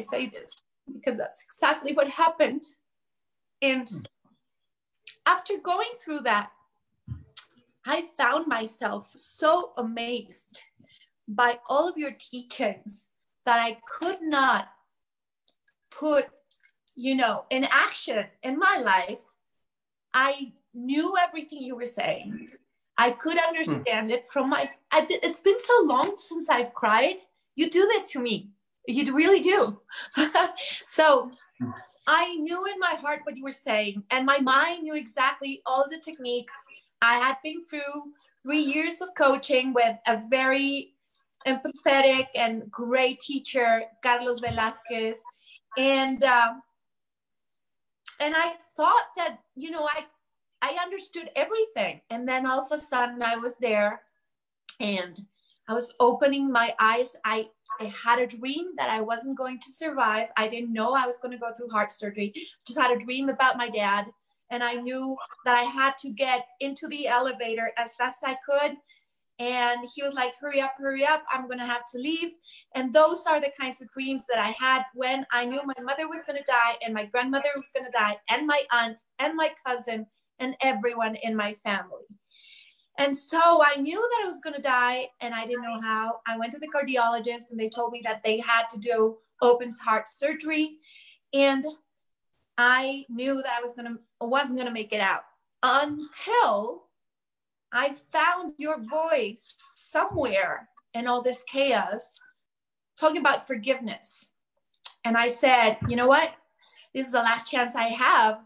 I say this because that's exactly what happened. And after going through that, I found myself so amazed by all of your teachings that I could not put, you know, in action in my life. I knew everything you were saying. I could hmm. understand it from my. I, it's been so long since I've cried. You do this to me. You really do. so. I knew in my heart what you were saying, and my mind knew exactly all the techniques. I had been through three years of coaching with a very empathetic and great teacher, Carlos Velasquez, and uh, and I thought that you know I I understood everything, and then all of a sudden I was there, and I was opening my eyes. I I had a dream that I wasn't going to survive. I didn't know I was going to go through heart surgery. Just had a dream about my dad. And I knew that I had to get into the elevator as fast as I could. And he was like, hurry up, hurry up. I'm going to have to leave. And those are the kinds of dreams that I had when I knew my mother was going to die and my grandmother was going to die and my aunt and my cousin and everyone in my family. And so I knew that I was going to die and I didn't know how. I went to the cardiologist and they told me that they had to do open heart surgery. And I knew that I was going to wasn't going to make it out until I found your voice somewhere in all this chaos talking about forgiveness. And I said, you know what? This is the last chance I have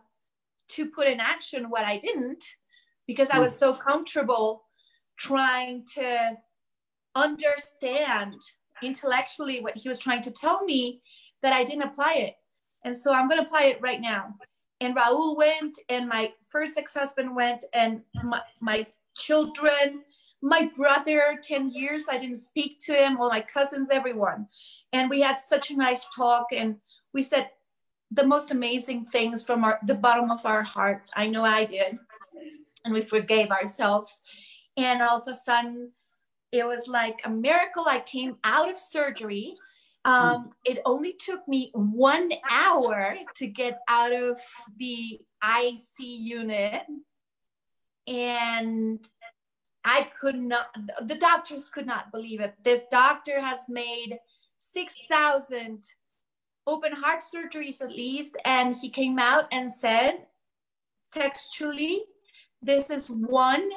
to put in action what I didn't because I hmm. was so comfortable trying to understand intellectually what he was trying to tell me that I didn't apply it. And so I'm going to apply it right now. And Raul went, and my first ex husband went, and my, my children, my brother, 10 years, I didn't speak to him, all my cousins, everyone. And we had such a nice talk, and we said the most amazing things from our, the bottom of our heart. I know I did and we forgave ourselves. And all of a sudden, it was like a miracle. I came out of surgery. Um, it only took me one hour to get out of the IC unit. And I could not, the doctors could not believe it. This doctor has made 6,000 open heart surgeries at least. And he came out and said textually, this is one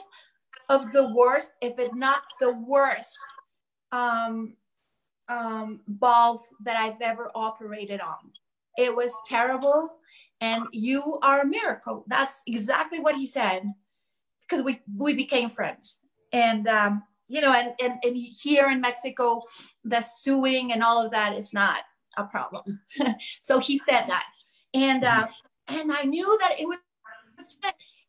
of the worst, if it not the worst, um, um, valve that I've ever operated on. It was terrible, and you are a miracle. That's exactly what he said, because we we became friends, and um, you know, and, and and here in Mexico, the suing and all of that is not a problem. so he said that, and uh, and I knew that it was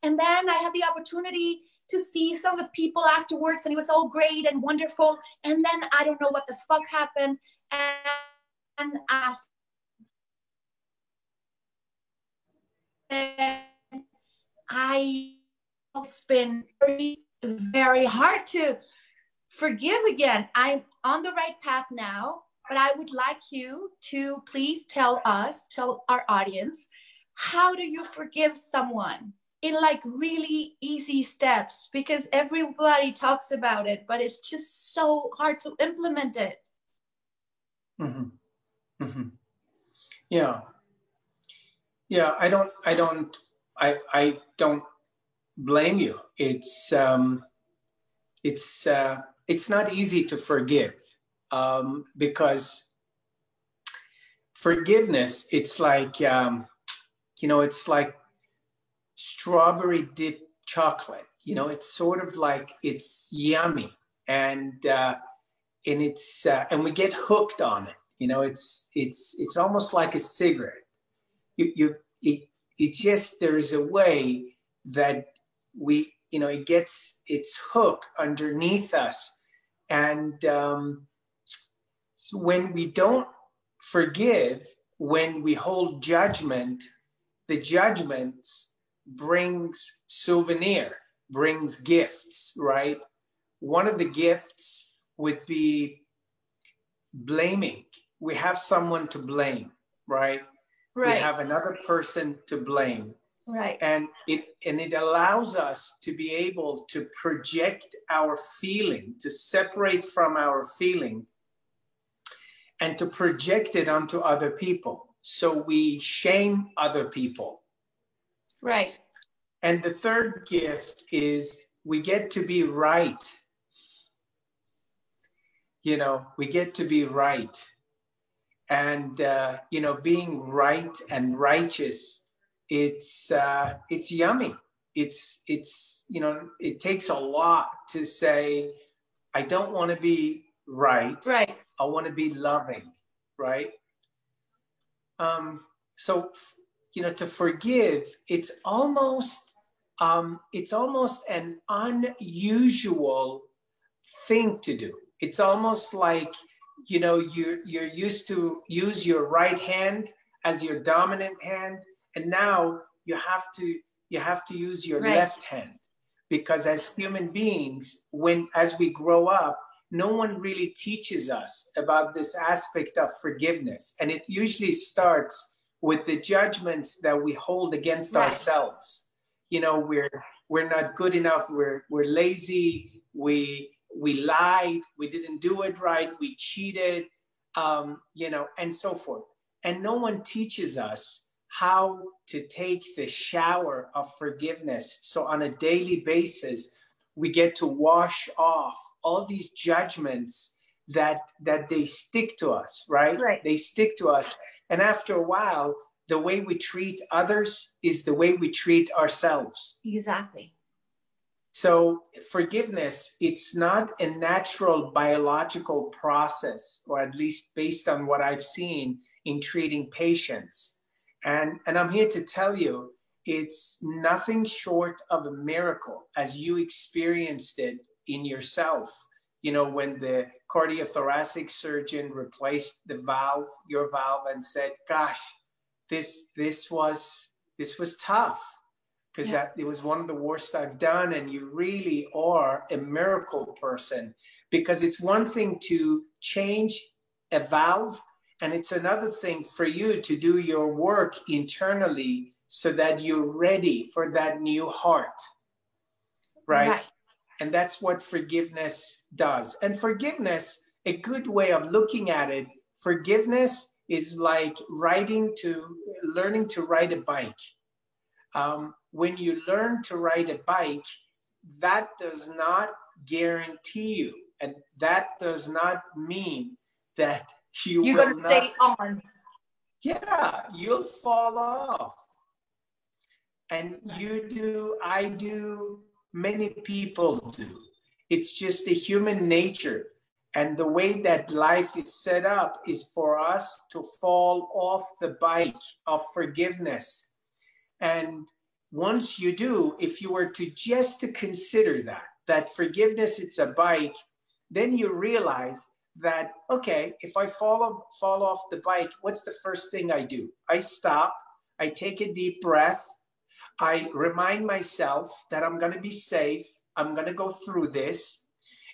and then I had the opportunity to see some of the people afterwards, and it was all great and wonderful. And then I don't know what the fuck happened. And, asked. I it's been very, very hard to forgive again. I'm on the right path now, but I would like you to please tell us, tell our audience, how do you forgive someone? In like really easy steps because everybody talks about it, but it's just so hard to implement it. Mm-hmm. Mm-hmm. Yeah. Yeah, I don't, I don't, I, I don't blame you. It's, um, it's, uh, it's not easy to forgive um, because forgiveness, it's like, um, you know, it's like strawberry dip chocolate. You know, it's sort of like it's yummy and uh, and it's uh, and we get hooked on it. You know, it's it's it's almost like a cigarette. You you it it just there is a way that we you know it gets its hook underneath us and um, so when we don't forgive when we hold judgment the judgments brings souvenir, brings gifts, right? One of the gifts would be blaming, we have someone to blame, right? Right. We have another person to blame. right. And it and it allows us to be able to project our feeling, to separate from our feeling and to project it onto other people. So we shame other people. Right. And the third gift is we get to be right. You know, we get to be right. And, uh, you know, being right and righteous, it's, uh, it's yummy. It's, it's, you know, it takes a lot to say, I don't want to be right. Right. I want to be loving, right? Um, so, you know, to forgive, it's almost um, it's almost an unusual thing to do. It's almost like, you know, you're, you're used to use your right hand as your dominant hand. And now you have to, you have to use your Right. left hand because as human beings, when, as we grow up, no one really teaches us about this aspect of forgiveness. And it usually starts with the judgments that we hold against Right. ourselves. You know we're we're not good enough. We're we're lazy. We we lied. We didn't do it right. We cheated um, you know and so forth. And no one teaches us how to take the shower of forgiveness. So on a daily basis we get to wash off all these judgments that that they stick to us right? Right. they stick to us and after a while the way we treat others is the way we treat ourselves. Exactly. So, forgiveness, it's not a natural biological process, or at least based on what I've seen in treating patients. And, and I'm here to tell you, it's nothing short of a miracle as you experienced it in yourself. You know, when the cardiothoracic surgeon replaced the valve, your valve, and said, Gosh, this this was this was tough because Yeah. that it was one of the worst I've done, and you really are a miracle person because it's one thing to change a valve, and it's another thing for you to do your work internally so that you're ready for that new heart, right? And that's what forgiveness does. And forgiveness, a good way of looking at it, forgiveness is like riding to learning to ride a bike. Um, when you learn to ride a bike, that does not guarantee you, and that does not mean that you You're will going to not stay on. yeah, you'll fall off. And you do, I do, many people do. It's just the human nature. And the way that life is set up is for us to fall off the bike of forgiveness. And once you do, if you were to just to consider that, that forgiveness it's a bike, then you realize that okay, if I fall fall off the bike, what's the first thing I do? I stop, I take a deep breath, I remind myself that I'm going to be safe, I'm going to go through this.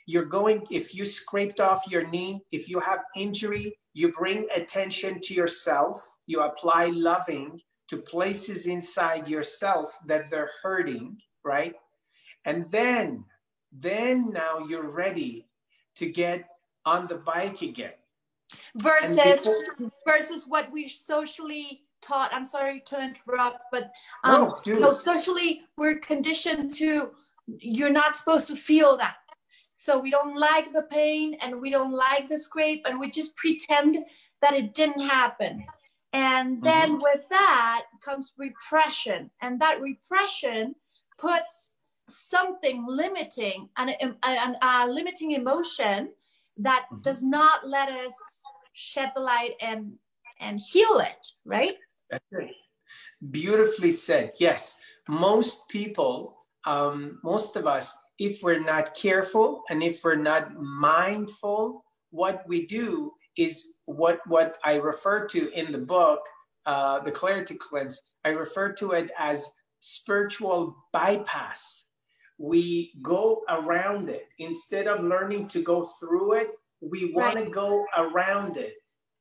You're going if you scraped off your knee, if you have injury, you bring attention to yourself, you apply loving to places inside yourself that they're hurting, right? And then then now you're ready to get on the bike again. Versus before- versus what we socially taught. I'm sorry to interrupt, but No, um, do so it. socially we're conditioned to you're not supposed to feel that. So we don't like the pain and we don't like the scrape and we just pretend that it didn't happen. And then with that comes repression, and that repression puts something limiting and an, a limiting emotion that Mhm. does not let us shed the light and and heal it, right? That's it. Beautifully said. Yes, most people, um, most of us, if we're not careful and if we're not mindful, what we do is what what I refer to in the book, uh, the Clarity Cleanse. I refer to it as spiritual bypass. We go around it instead of learning to go through it. We want to go around it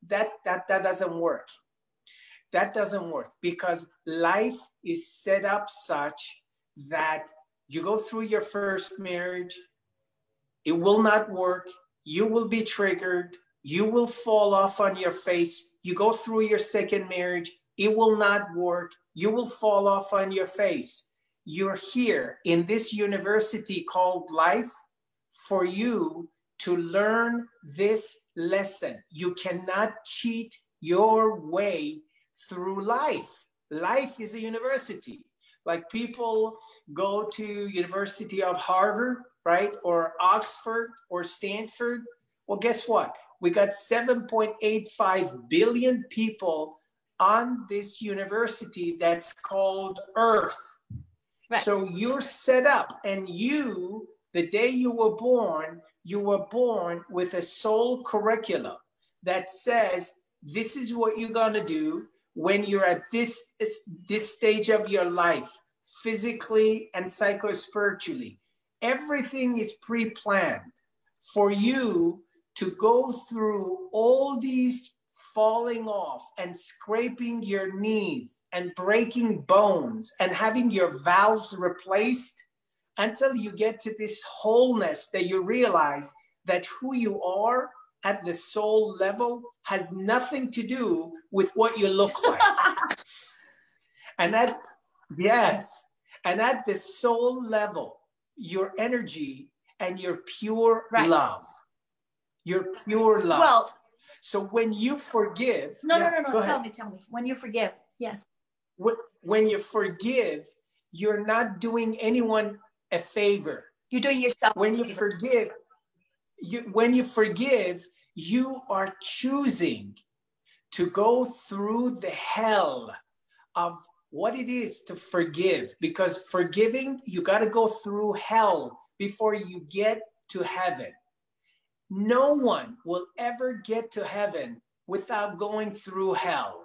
that that that doesn't work that doesn't work because life is set up such that you go through your first marriage it will not work you will be triggered you will fall off on your face you go through your second marriage it will not work you will fall off on your face you're here in this university called life for you to learn this lesson. You cannot cheat your way through life. Life is a university. Like people go to University of Harvard, right? Or Oxford or Stanford. Well, guess what? We got 7.85 billion people on this university that's called Earth. Right. So you're set up, and you, the day you were born, you were born with a soul curriculum that says this is what you're going to do when you're at this, this stage of your life, physically and psychospiritually. Everything is pre planned for you to go through all these falling off and scraping your knees and breaking bones and having your valves replaced until you get to this wholeness that you realize that who you are at the soul level has nothing to do with what you look like. and that, yes, and at the soul level, your energy and your pure right. love, your pure love. Well, so when you forgive, no, yeah, no, no, no. Tell me, tell me. When you forgive, yes. When you forgive, you're not doing anyone a favor. You're doing yourself. When you forgive, you when you forgive, you are choosing to go through the hell of what it is to forgive because forgiving you got to go through hell before you get to heaven no one will ever get to heaven without going through hell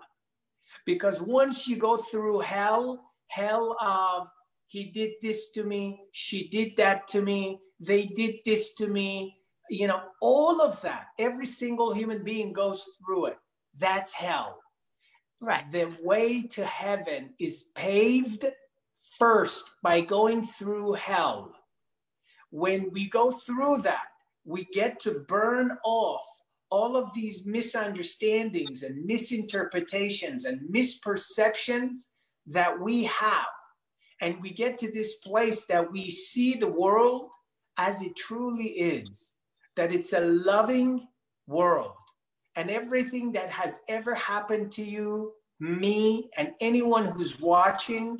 because once you go through hell hell of he did this to me, she did that to me, they did this to me. You know, all of that, every single human being goes through it. That's hell. Right. The way to heaven is paved first by going through hell. When we go through that, we get to burn off all of these misunderstandings and misinterpretations and misperceptions that we have and we get to this place that we see the world as it truly is, that it's a loving world. And everything that has ever happened to you, me, and anyone who's watching,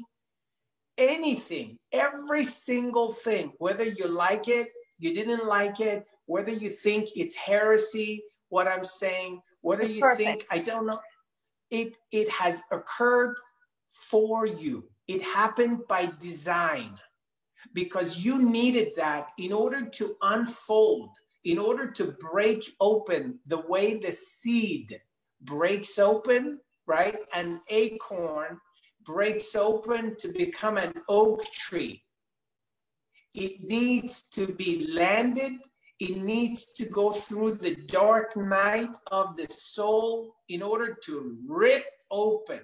anything, every single thing, whether you like it, you didn't like it, whether you think it's heresy, what I'm saying, whether it's you perfect. think, I don't know, it, it has occurred for you. It happened by design because you needed that in order to unfold, in order to break open the way the seed breaks open, right? An acorn breaks open to become an oak tree. It needs to be landed. It needs to go through the dark night of the soul in order to rip open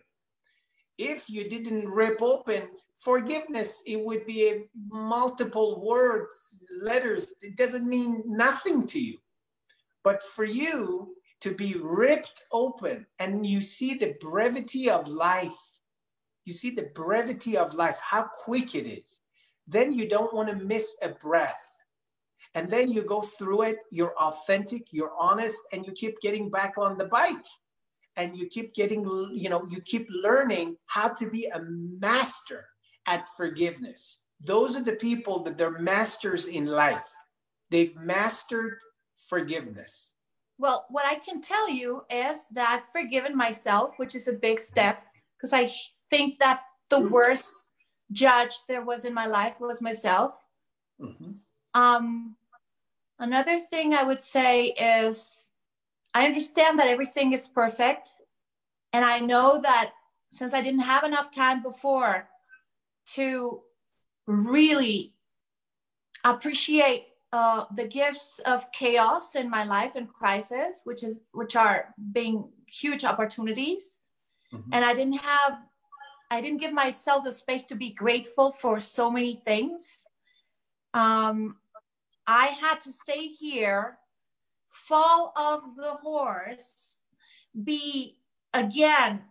if you didn't rip open forgiveness, it would be a multiple words, letters. It doesn't mean nothing to you. But for you to be ripped open and you see the brevity of life, you see the brevity of life, how quick it is, then you don't want to miss a breath. And then you go through it, you're authentic, you're honest, and you keep getting back on the bike and you keep getting you know you keep learning how to be a master at forgiveness those are the people that they're masters in life they've mastered forgiveness well what i can tell you is that i've forgiven myself which is a big step because i think that the mm-hmm. worst judge there was in my life was myself mm-hmm. um, another thing i would say is I understand that everything is perfect. And I know that since I didn't have enough time before to really appreciate uh, the gifts of chaos in my life and crisis, which is which are being huge opportunities, mm-hmm. and I didn't have, I didn't give myself the space to be grateful for so many things. Um, I had to stay here, fall off the horse, be again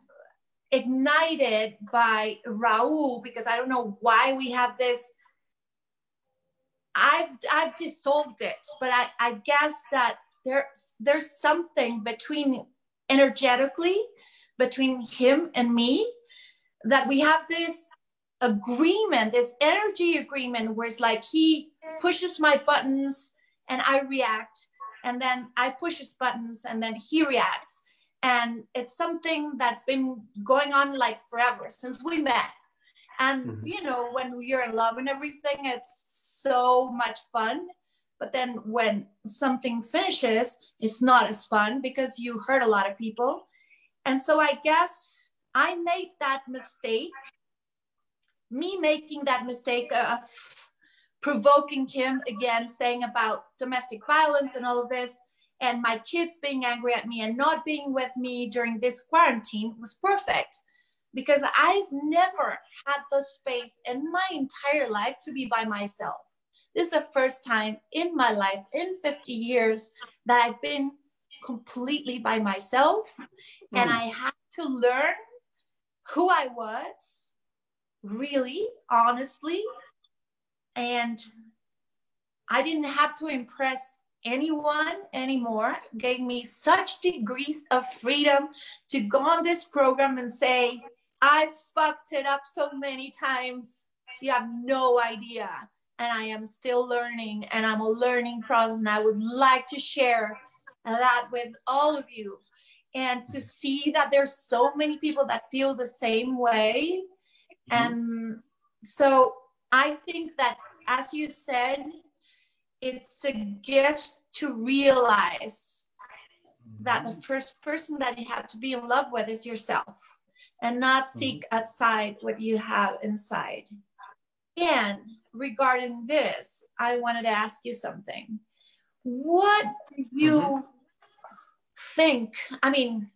ignited by Raul because I don't know why we have this I've I've dissolved it, but I, I guess that there's there's something between energetically between him and me that we have this agreement, this energy agreement where it's like he pushes my buttons and I react, and then I push his buttons and then he reacts. And it's something that's been going on like forever since we met. And mm-hmm. you know, when you're in love and everything, it's so much fun. But then when something finishes, it's not as fun because you hurt a lot of people. And so I guess I made that mistake. Me making that mistake of provoking him again, saying about domestic violence and all of this, and my kids being angry at me and not being with me during this quarantine was perfect because I've never had the space in my entire life to be by myself. This is the first time in my life, in 50 years, that I've been completely by myself. Mm. And I had to learn who I was, really, honestly. And I didn't have to impress anyone anymore. gave me such degrees of freedom to go on this program and say, I fucked it up so many times. You have no idea and I am still learning and I'm a learning process and I would like to share that with all of you and to see that there's so many people that feel the same way mm-hmm. and so I think that as you said it's a gift to realize that the mm-hmm. first person that you have to be in love with is yourself and not seek mm-hmm. outside what you have inside and regarding this, I wanted to ask you something. What do you mm-hmm. think, I mean,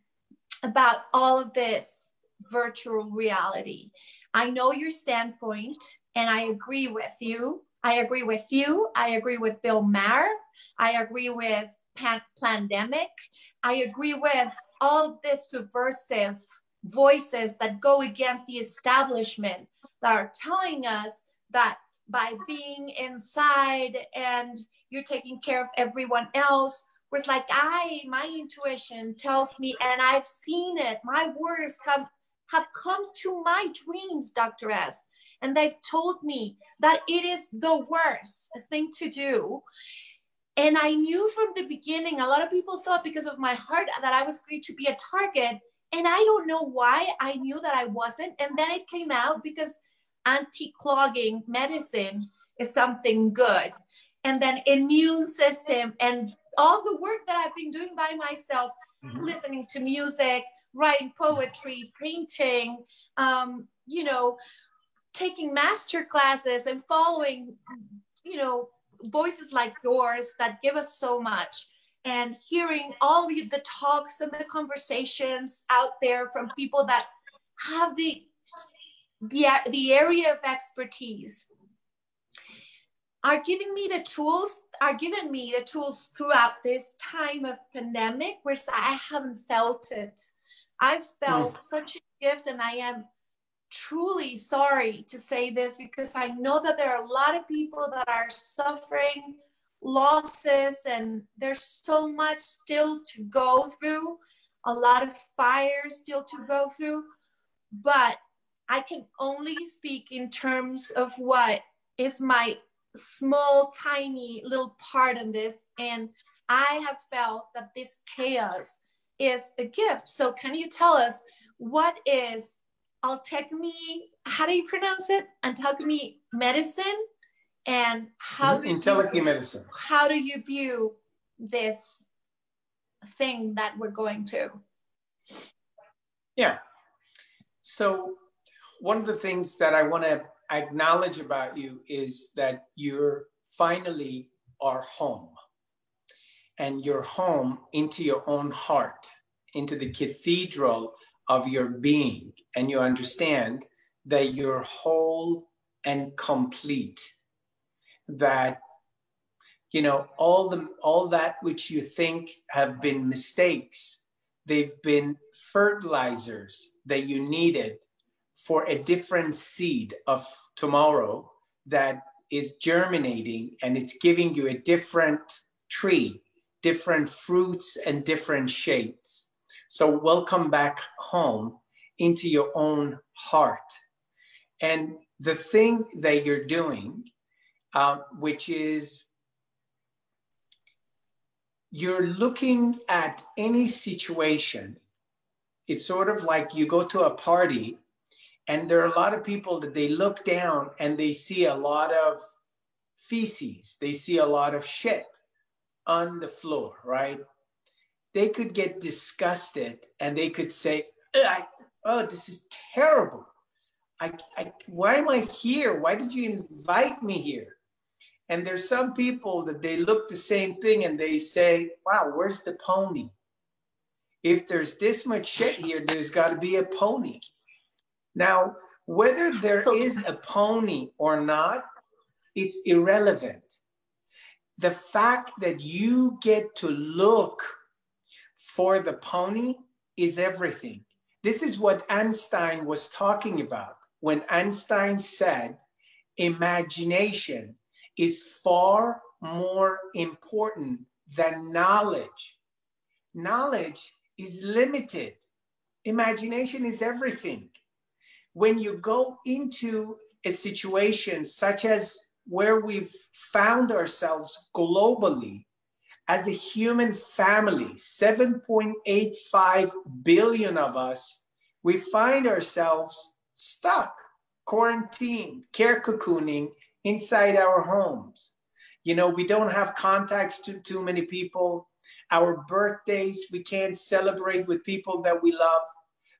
about all of this virtual reality? I know your standpoint and I agree with you. I agree with you. I agree with Bill Maher. I agree with Pan- Plandemic. I agree with all of this subversive voices that go against the establishment that are telling us that by being inside and you're taking care of everyone else was like i my intuition tells me and i've seen it my words have come to my dreams dr s and they've told me that it is the worst thing to do and i knew from the beginning a lot of people thought because of my heart that i was going to be a target and i don't know why i knew that i wasn't and then it came out because anti-clogging medicine is something good. And then immune system and all the work that I've been doing by myself, mm-hmm. listening to music, writing poetry, painting, um, you know, taking master classes and following, you know, voices like yours that give us so much and hearing all the talks and the conversations out there from people that have the the, the area of expertise are giving me the tools are giving me the tools throughout this time of pandemic where i haven't felt it i've felt mm. such a gift and i am truly sorry to say this because i know that there are a lot of people that are suffering losses and there's so much still to go through a lot of fire still to go through but I can only speak in terms of what is my small, tiny little part in this. And I have felt that this chaos is a gift. So, can you tell us what is alchemy? How do you pronounce it? Alchemy medicine, and how mm-hmm. in you, medicine. How do you view this thing that we're going to? Yeah. So one of the things that I want to acknowledge about you is that you're finally are home and your home into your own heart, into the cathedral of your being, and you understand that you're whole and complete, that you know all the all that which you think have been mistakes they've been fertilizers that you needed for a different seed of tomorrow that is germinating and it's giving you a different tree, different fruits and different shapes. So, welcome back home into your own heart. And the thing that you're doing, uh, which is you're looking at any situation, it's sort of like you go to a party and there are a lot of people that they look down and they see a lot of feces, they see a lot of shit on the floor, right? They could get disgusted and they could say, Oh, this is terrible. I, I, why am I here? Why did you invite me here? And there's some people that they look the same thing and they say, Wow, where's the pony? If there's this much shit here, there's got to be a pony. Now, whether there so, is a pony or not, it's irrelevant. The fact that you get to look for the pony is everything. This is what Einstein was talking about when Einstein said imagination is far more important than knowledge. Knowledge is limited, imagination is everything when you go into a situation such as where we've found ourselves globally as a human family, 7.85 billion of us, we find ourselves stuck, quarantined, care cocooning inside our homes. You know, we don't have contacts to too many people. Our birthdays, we can't celebrate with people that we love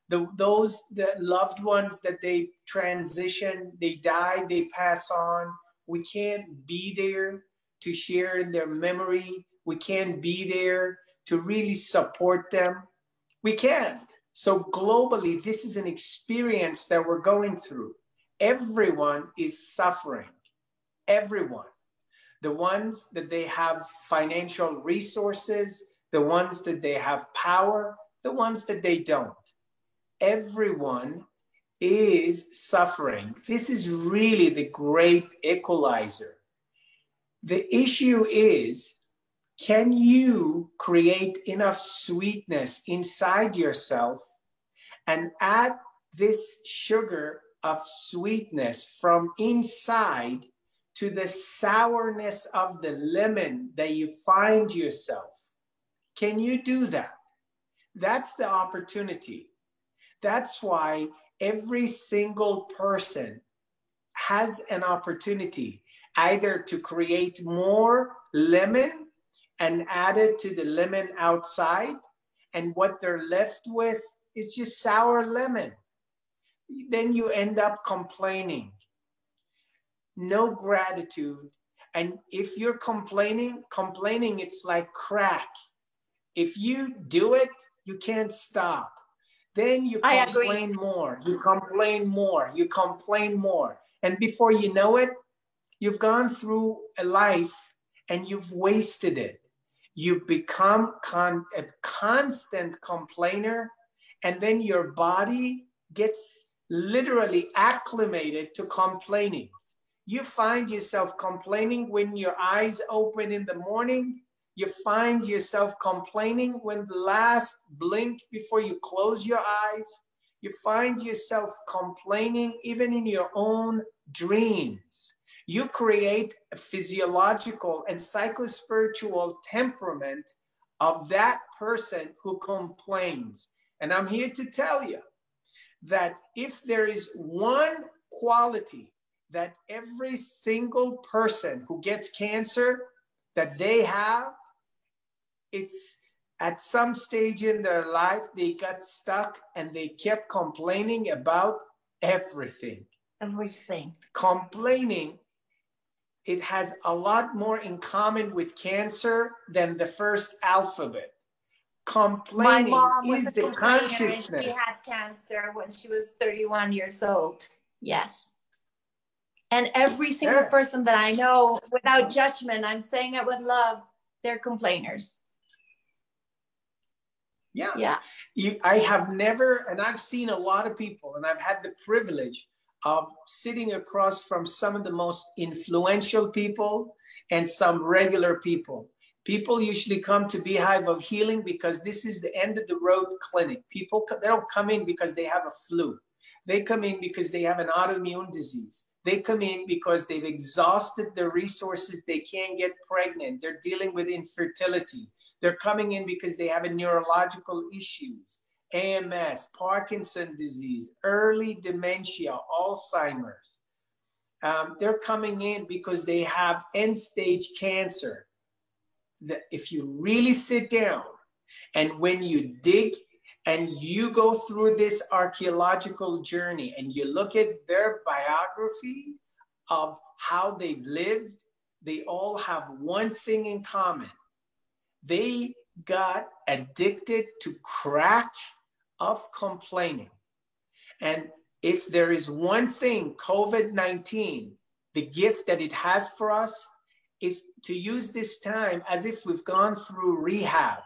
the, those the loved ones that they transition, they die, they pass on. We can't be there to share in their memory. We can't be there to really support them. We can't. So, globally, this is an experience that we're going through. Everyone is suffering. Everyone. The ones that they have financial resources, the ones that they have power, the ones that they don't everyone is suffering. This is really the great equalizer. The issue is can you create enough sweetness inside yourself and add this sugar of sweetness from inside to the sourness of the lemon that you find yourself? Can you do that? That's the opportunity. That's why every single person has an opportunity either to create more lemon and add it to the lemon outside, and what they're left with is just sour lemon. Then you end up complaining. No gratitude. And if you're complaining, complaining, it's like crack. If you do it, you can't stop. Then you complain more, you complain more, you complain more. And before you know it, you've gone through a life and you've wasted it. You become con- a constant complainer, and then your body gets literally acclimated to complaining. You find yourself complaining when your eyes open in the morning you find yourself complaining when the last blink before you close your eyes. You find yourself complaining even in your own dreams. You create a physiological and psychospiritual temperament of that person who complains. And I'm here to tell you that if there is one quality that every single person who gets cancer that they have it's at some stage in their life they got stuck and they kept complaining about everything everything complaining it has a lot more in common with cancer than the first alphabet. Complaining is the consciousness. She had cancer when she was 31 years old. Yes. And every single yeah. person that I know, without judgment, I'm saying it with love, they're complainers. Yeah. Yeah. You, I have never, and I've seen a lot of people, and I've had the privilege of sitting across from some of the most influential people and some regular people. People usually come to Be Hive of Healing because this is the end of the road clinic. People, they don't come in because they have a flu. They come in because they have an autoimmune disease. They come in because they've exhausted their resources. They can't get pregnant. They're dealing with infertility. They're coming in because they have a neurological issues, AMS, Parkinson disease, early dementia, Alzheimer's. Um, they're coming in because they have end stage cancer. That if you really sit down and when you dig and you go through this archaeological journey and you look at their biography of how they've lived, they all have one thing in common. They got addicted to crack of complaining. And if there is one thing, COVID 19, the gift that it has for us is to use this time as if we've gone through rehab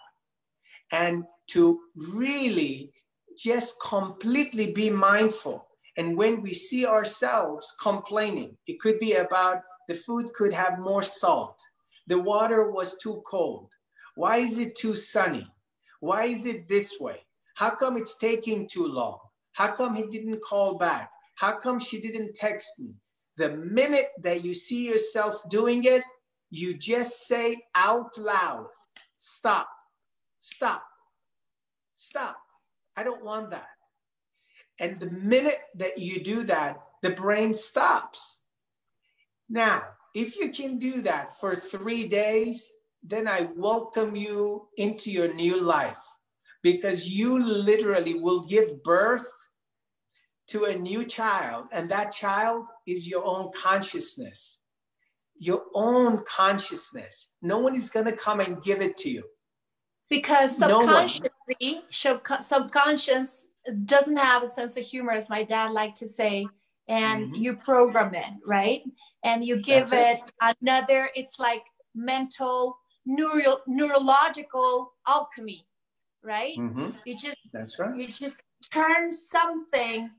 and to really just completely be mindful. And when we see ourselves complaining, it could be about the food could have more salt, the water was too cold. Why is it too sunny? Why is it this way? How come it's taking too long? How come he didn't call back? How come she didn't text me? The minute that you see yourself doing it, you just say out loud, stop, stop. Stop. I don't want that. And the minute that you do that, the brain stops. Now, if you can do that for three days, then I welcome you into your new life because you literally will give birth to a new child, and that child is your own consciousness. Your own consciousness. No one is going to come and give it to you because subconsciously no subconscious doesn't have a sense of humor as my dad liked to say and mm-hmm. you program it right and you give it, it, another it's like mental neuro, neurological alchemy right mm-hmm. you just that's right you just turn something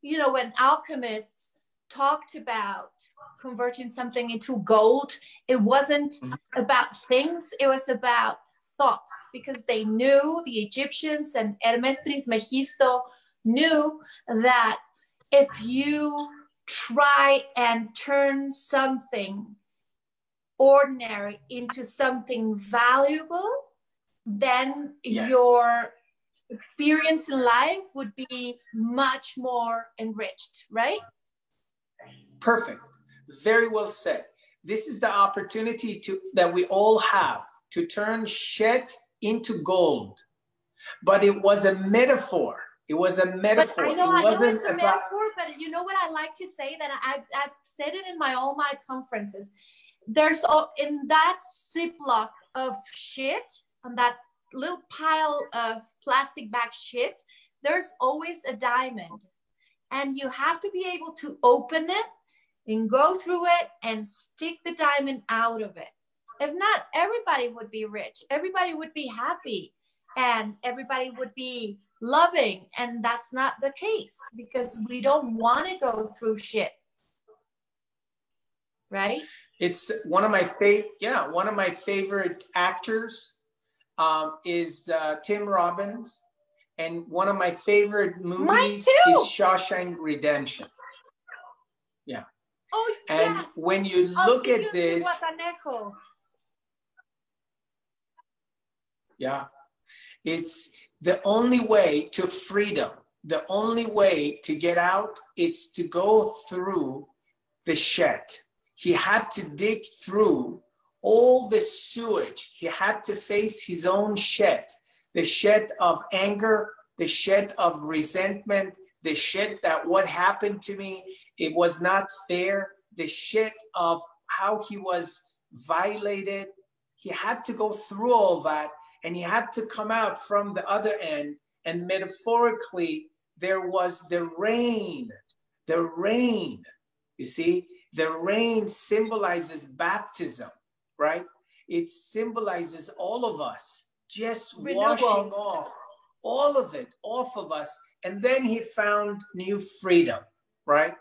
you know when alchemists talked about converting something into gold it wasn't mm-hmm. about things it was about thoughts because they knew the Egyptians and Hermes Trismegisto knew that if you try and turn something ordinary into something valuable, then yes. your experience in life would be much more enriched, right? Perfect. Very well said. This is the opportunity to that we all have to turn shit into gold. But it was a metaphor. It was a metaphor. But I know, it wasn't I know it's a about... metaphor, but you know what I like to say that I, I've said it in my all my conferences. There's all in that ziploc of shit, on that little pile of plastic bag shit, there's always a diamond. And you have to be able to open it and go through it and stick the diamond out of it. If not, everybody would be rich, everybody would be happy, and everybody would be loving. And that's not the case because we don't want to go through shit. Right? It's one of my favorite, yeah, one of my favorite actors um, is uh, Tim Robbins. And one of my favorite movies is Shawshank Redemption. Yeah. Oh, and yes. when you look at this, Yeah. It's the only way to freedom. The only way to get out, it's to go through the shed. He had to dig through all the sewage. He had to face his own shed, the shed of anger, the shed of resentment, the shed that what happened to me, it was not fair, the shed of how he was violated. He had to go through all that and he had to come out from the other end. And metaphorically, there was the rain, the rain. You see, the rain symbolizes baptism, right? It symbolizes all of us just Renewal. washing off all of it off of us. And then he found new freedom, right?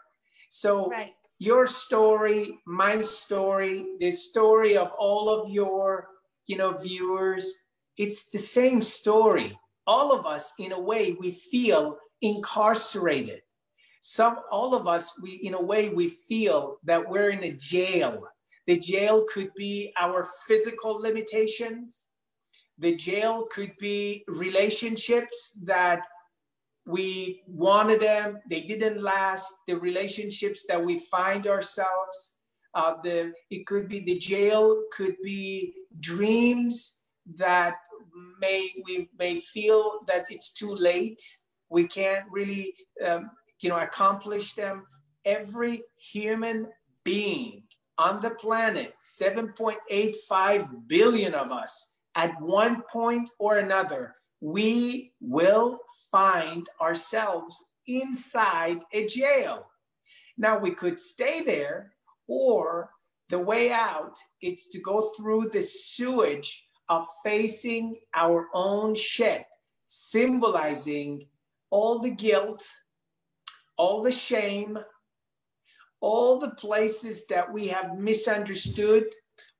So right. your story, my story, the story of all of your, you know, viewers, it's the same story. All of us, in a way, we feel incarcerated. Some, all of us, we, in a way, we feel that we're in a jail. The jail could be our physical limitations. The jail could be relationships that we wanted them, they didn't last. The relationships that we find ourselves, uh, the it could be the jail, could be dreams that may we may feel that it's too late. We can't really, um, you know, accomplish them. Every human being on the planet, 7.85 billion of us, at one point or another, we will find ourselves inside a jail. Now, we could stay there, or the way out is to go through the sewage of facing our own shit, symbolizing all the guilt, all the shame, all the places that we have misunderstood,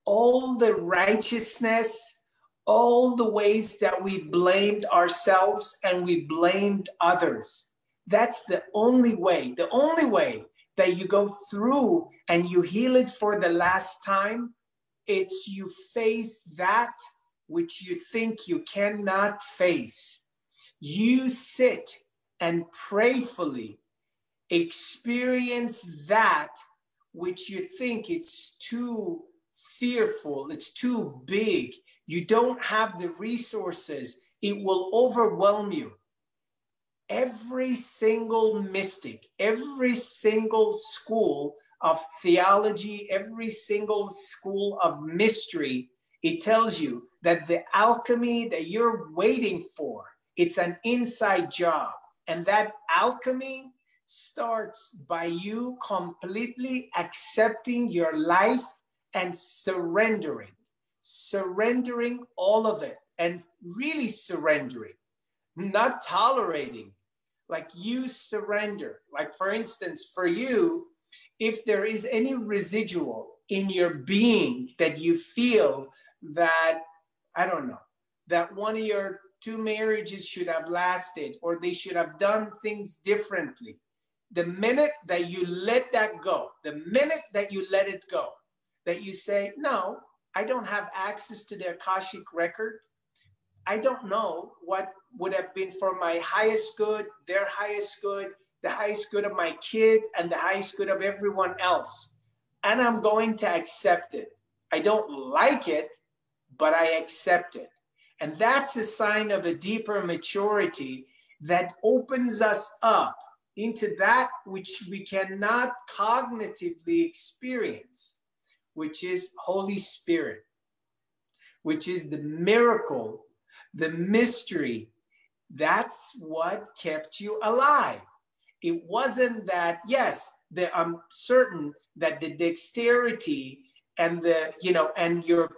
all the righteousness all the ways that we blamed ourselves and we blamed others. That's the only way, the only way that you go through and you heal it for the last time. It's you face that which you think you cannot face. You sit and prayerfully experience that which you think it's too fearful, it's too big, you don't have the resources, it will overwhelm you. Every single mystic, every single school of theology, every single school of mystery, it tells you that the alchemy that you're waiting for, it's an inside job. And that alchemy starts by you completely accepting your life and surrendering surrendering all of it and really surrendering, not tolerating. Like you surrender. Like, for instance, for you, if there is any residual in your being that you feel that, I don't know, that one of your two marriages should have lasted or they should have done things differently. The minute that you let that go, the minute that you let it go, that you say, no, I don't have access to the Akashic record. I don't know what would have been for my highest good, their highest good, the highest good of my kids, and the highest good of everyone else. And I'm going to accept it. I don't like it, but I accept it. And that's a sign of a deeper maturity that opens us up into that which we cannot cognitively experience which is Holy Spirit, which is the miracle, the mystery. That's what kept you alive. It wasn't that, yes, the, I'm certain that the dexterity and the, you know, and your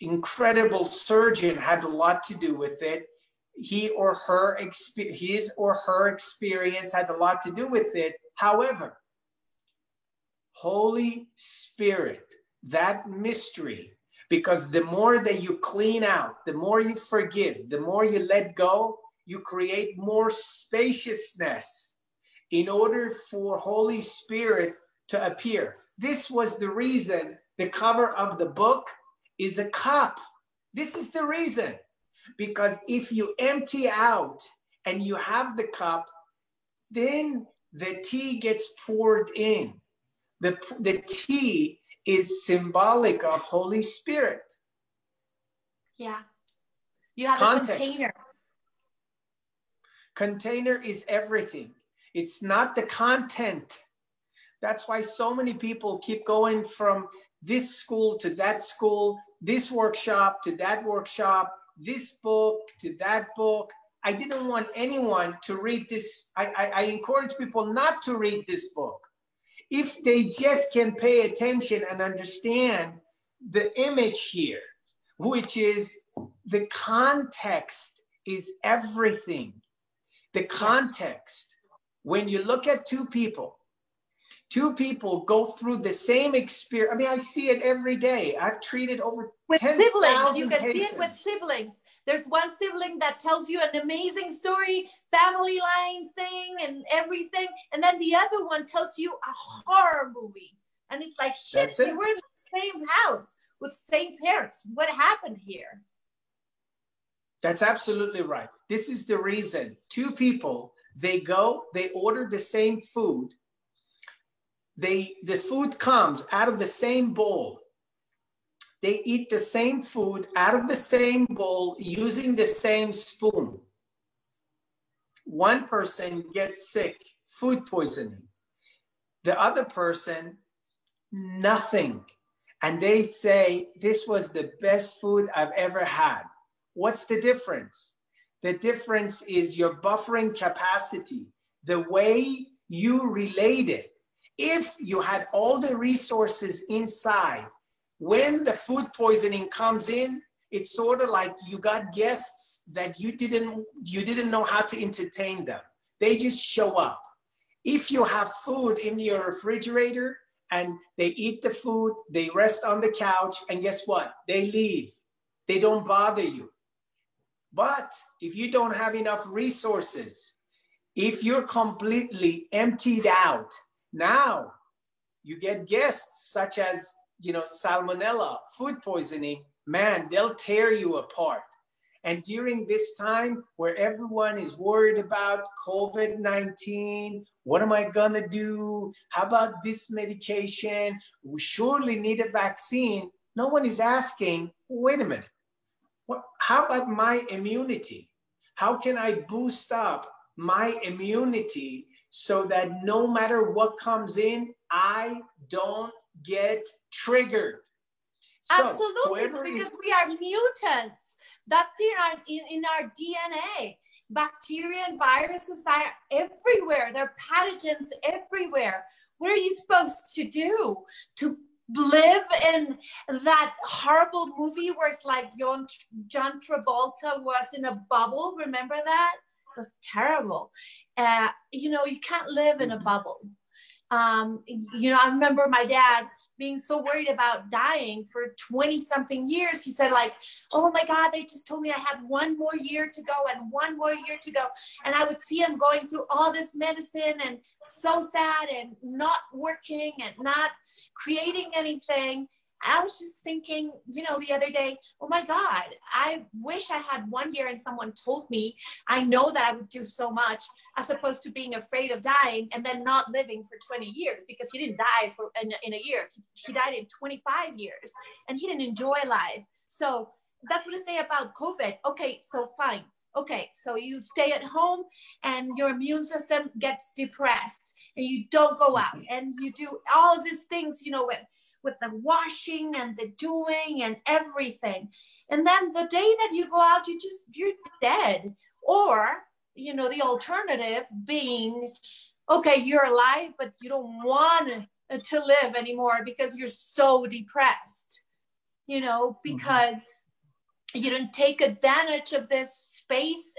incredible surgeon had a lot to do with it. He or her, his or her experience had a lot to do with it. However, Holy Spirit that mystery because the more that you clean out, the more you forgive, the more you let go, you create more spaciousness in order for Holy Spirit to appear. This was the reason the cover of the book is a cup. This is the reason. Because if you empty out and you have the cup, then the tea gets poured in. The, the tea is symbolic of Holy Spirit. Yeah. You have Context. a container. Container is everything. It's not the content. That's why so many people keep going from this school to that school, this workshop to that workshop, this book to that book. I didn't want anyone to read this. I, I, I encourage people not to read this book. If they just can pay attention and understand the image here, which is the context is everything. The context. When you look at two people, two people go through the same experience. I mean, I see it every day. I've treated over with 10, siblings. You can patients. see it with siblings. There's one sibling that tells you an amazing story, family line thing, and everything, and then the other one tells you a horror movie, and it's like shit. That's it. We were in the same house with same parents. What happened here? That's absolutely right. This is the reason two people they go, they order the same food. They the food comes out of the same bowl. They eat the same food out of the same bowl using the same spoon. One person gets sick, food poisoning. The other person, nothing. And they say, This was the best food I've ever had. What's the difference? The difference is your buffering capacity, the way you related. If you had all the resources inside, when the food poisoning comes in, it's sort of like you got guests that you didn't you didn't know how to entertain them. They just show up. If you have food in your refrigerator and they eat the food, they rest on the couch, and guess what? They leave. They don't bother you. But if you don't have enough resources, if you're completely emptied out, now you get guests such as, you know, salmonella, food poisoning, man, they'll tear you apart. And during this time where everyone is worried about COVID 19, what am I gonna do? How about this medication? We surely need a vaccine. No one is asking, wait a minute, what, how about my immunity? How can I boost up my immunity so that no matter what comes in, I don't get triggered? So Absolutely, whoever is- because we are mutants. That's in our in, in our DNA. Bacteria and viruses are everywhere. They're pathogens everywhere. What are you supposed to do? To live in that horrible movie where it's like John, John Travolta was in a bubble. Remember that? It was terrible. Uh, you know, you can't live in a bubble. Um, you know, I remember my dad being so worried about dying for 20 something years. He said, like, oh my God, they just told me I had one more year to go and one more year to go. And I would see him going through all this medicine and so sad and not working and not creating anything. I was just thinking, you know, the other day, oh my God, I wish I had one year and someone told me I know that I would do so much as opposed to being afraid of dying and then not living for 20 years because he didn't die for in, in a year. He, he died in 25 years and he didn't enjoy life. So that's what I say about COVID. Okay, so fine. Okay, so you stay at home and your immune system gets depressed and you don't go out and you do all these things, you know, with with the washing and the doing and everything. And then the day that you go out, you just you're dead. Or, you know, the alternative being, okay, you're alive, but you don't want to live anymore because you're so depressed, you know, mm-hmm. because you didn't take advantage of this space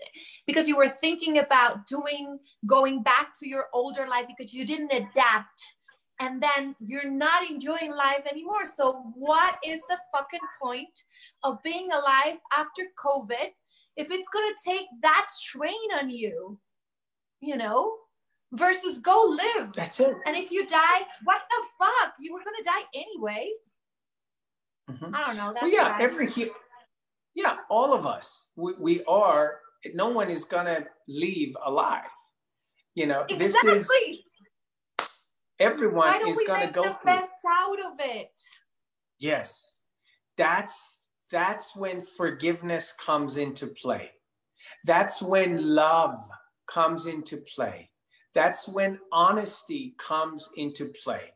because you were thinking about doing going back to your older life because you didn't adapt and then you're not enjoying life anymore so what is the fucking point of being alive after covid if it's going to take that strain on you you know versus go live That's it. and if you die what the fuck you were going to die anyway Mhm. i don't know Well, yeah, every hu- yeah, all of us, we, we are. No one is gonna leave alive. You know, this is exactly everyone is gonna go the through. best out of it Yes, that's that's when forgiveness comes into play. That's when love comes into play. That's when honesty comes into play.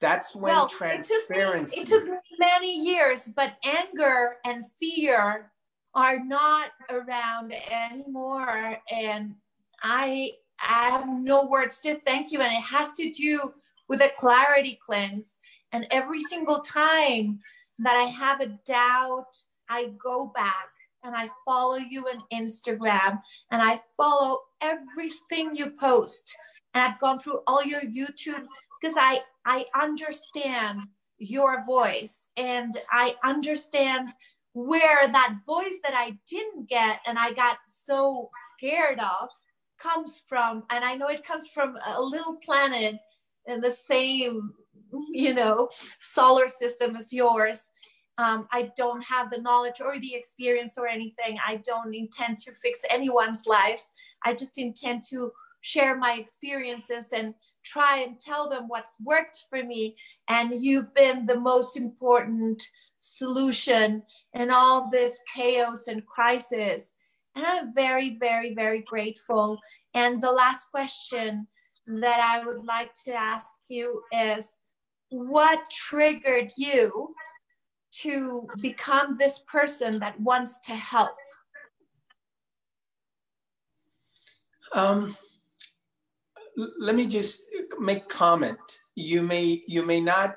That's when well, transparency. It took, me, it took me many years, but anger and fear are not around anymore. And I, I have no words to thank you. And it has to do with a clarity cleanse. And every single time that I have a doubt, I go back and I follow you on Instagram and I follow everything you post. And I've gone through all your YouTube because I I understand your voice and I understand where that voice that I didn't get and I got so scared of comes from. And I know it comes from a little planet in the same, you know, solar system as yours. Um, I don't have the knowledge or the experience or anything. I don't intend to fix anyone's lives. I just intend to share my experiences and try and tell them what's worked for me. And you've been the most important solution in all this chaos and crisis. And I'm very, very, very grateful. And the last question that I would like to ask you is what triggered you to become this person that wants to help? Um, let me just make comment. You may you may not,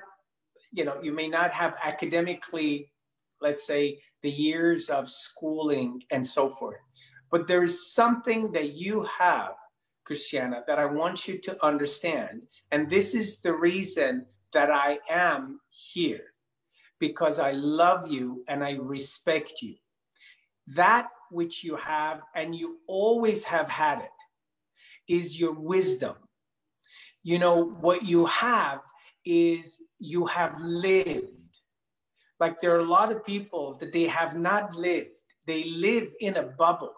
you know, you may not have academically, let's say, the years of schooling and so forth, but there is something that you have, Christiana, that I want you to understand, and this is the reason that I am here, because I love you and I respect you. That which you have, and you always have had it is your wisdom. You know, what you have is you have lived. Like there are a lot of people that they have not lived, they live in a bubble.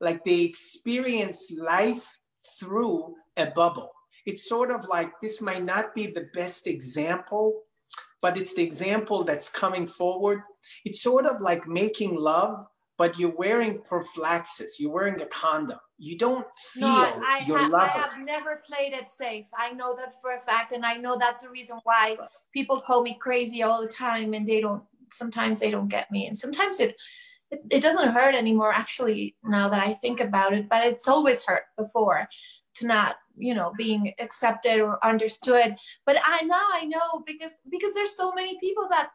Like they experience life through a bubble. It's sort of like this might not be the best example, but it's the example that's coming forward. It's sort of like making love, but you're wearing prophylaxis, you're wearing a condom you don't feel no, I your ha- lover. I have never played it safe. I know that for a fact, and I know that's the reason why people call me crazy all the time, and they don't. Sometimes they don't get me, and sometimes it, it it doesn't hurt anymore. Actually, now that I think about it, but it's always hurt before to not you know being accepted or understood but i now i know because because there's so many people that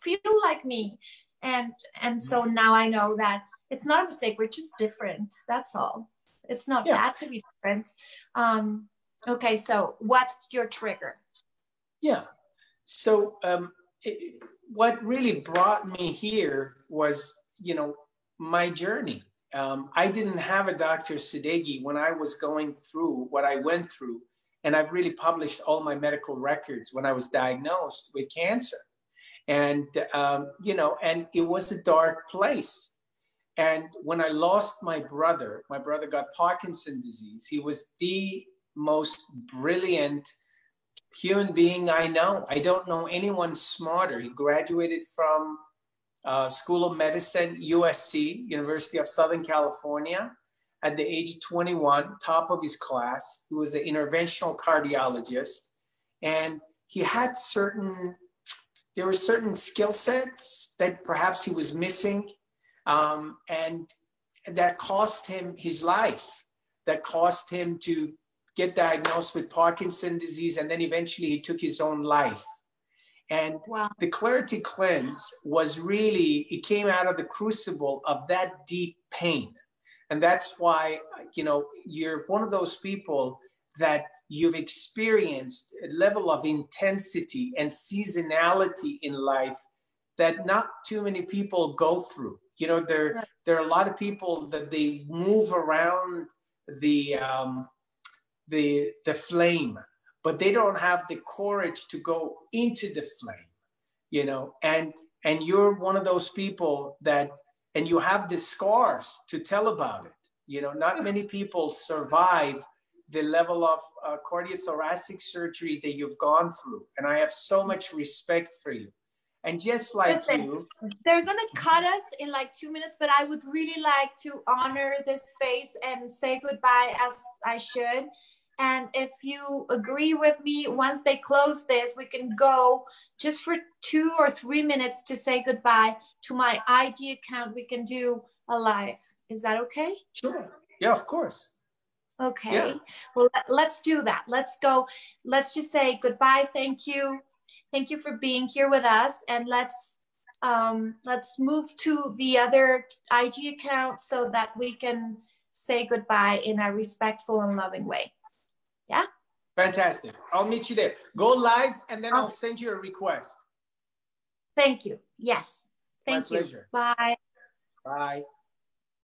feel like me and and so now i know that it's not a mistake we're just different that's all it's not yeah. bad to be different. Um, okay, so what's your trigger? Yeah. So um, it, what really brought me here was, you know, my journey. Um, I didn't have a Dr. Sadeghi when I was going through what I went through. And I've really published all my medical records when I was diagnosed with cancer. And, um, you know, and it was a dark place. And when I lost my brother, my brother got Parkinson disease. He was the most brilliant human being I know. I don't know anyone smarter. He graduated from uh, School of Medicine, USC, University of Southern California, at the age of 21, top of his class. He was an interventional cardiologist. And he had certain, there were certain skill sets that perhaps he was missing um, and that cost him his life. That cost him to get diagnosed with Parkinson disease, and then eventually he took his own life. And wow. the clarity cleanse was really, it came out of the crucible of that deep pain. And that's why, you know, you're one of those people that you've experienced a level of intensity and seasonality in life that not too many people go through. You know, there right. there are a lot of people that they move around the um, the the flame, but they don't have the courage to go into the flame. You know, and and you're one of those people that and you have the scars to tell about it. You know, not many people survive the level of uh, cardiothoracic surgery that you've gone through, and I have so much respect for you. And just like Listen, you, they're gonna cut us in like two minutes, but I would really like to honor this space and say goodbye as I should. And if you agree with me, once they close this, we can go just for two or three minutes to say goodbye to my IG account. We can do a live. Is that okay? Sure. Yeah, of course. Okay. Yeah. Well, let's do that. Let's go. Let's just say goodbye. Thank you. Thank you for being here with us. And let's um, let's move to the other IG account so that we can say goodbye in a respectful and loving way. Yeah. Fantastic. I'll meet you there. Go live and then okay. I'll send you a request. Thank you. Yes. Thank My you. Pleasure. Bye. Bye.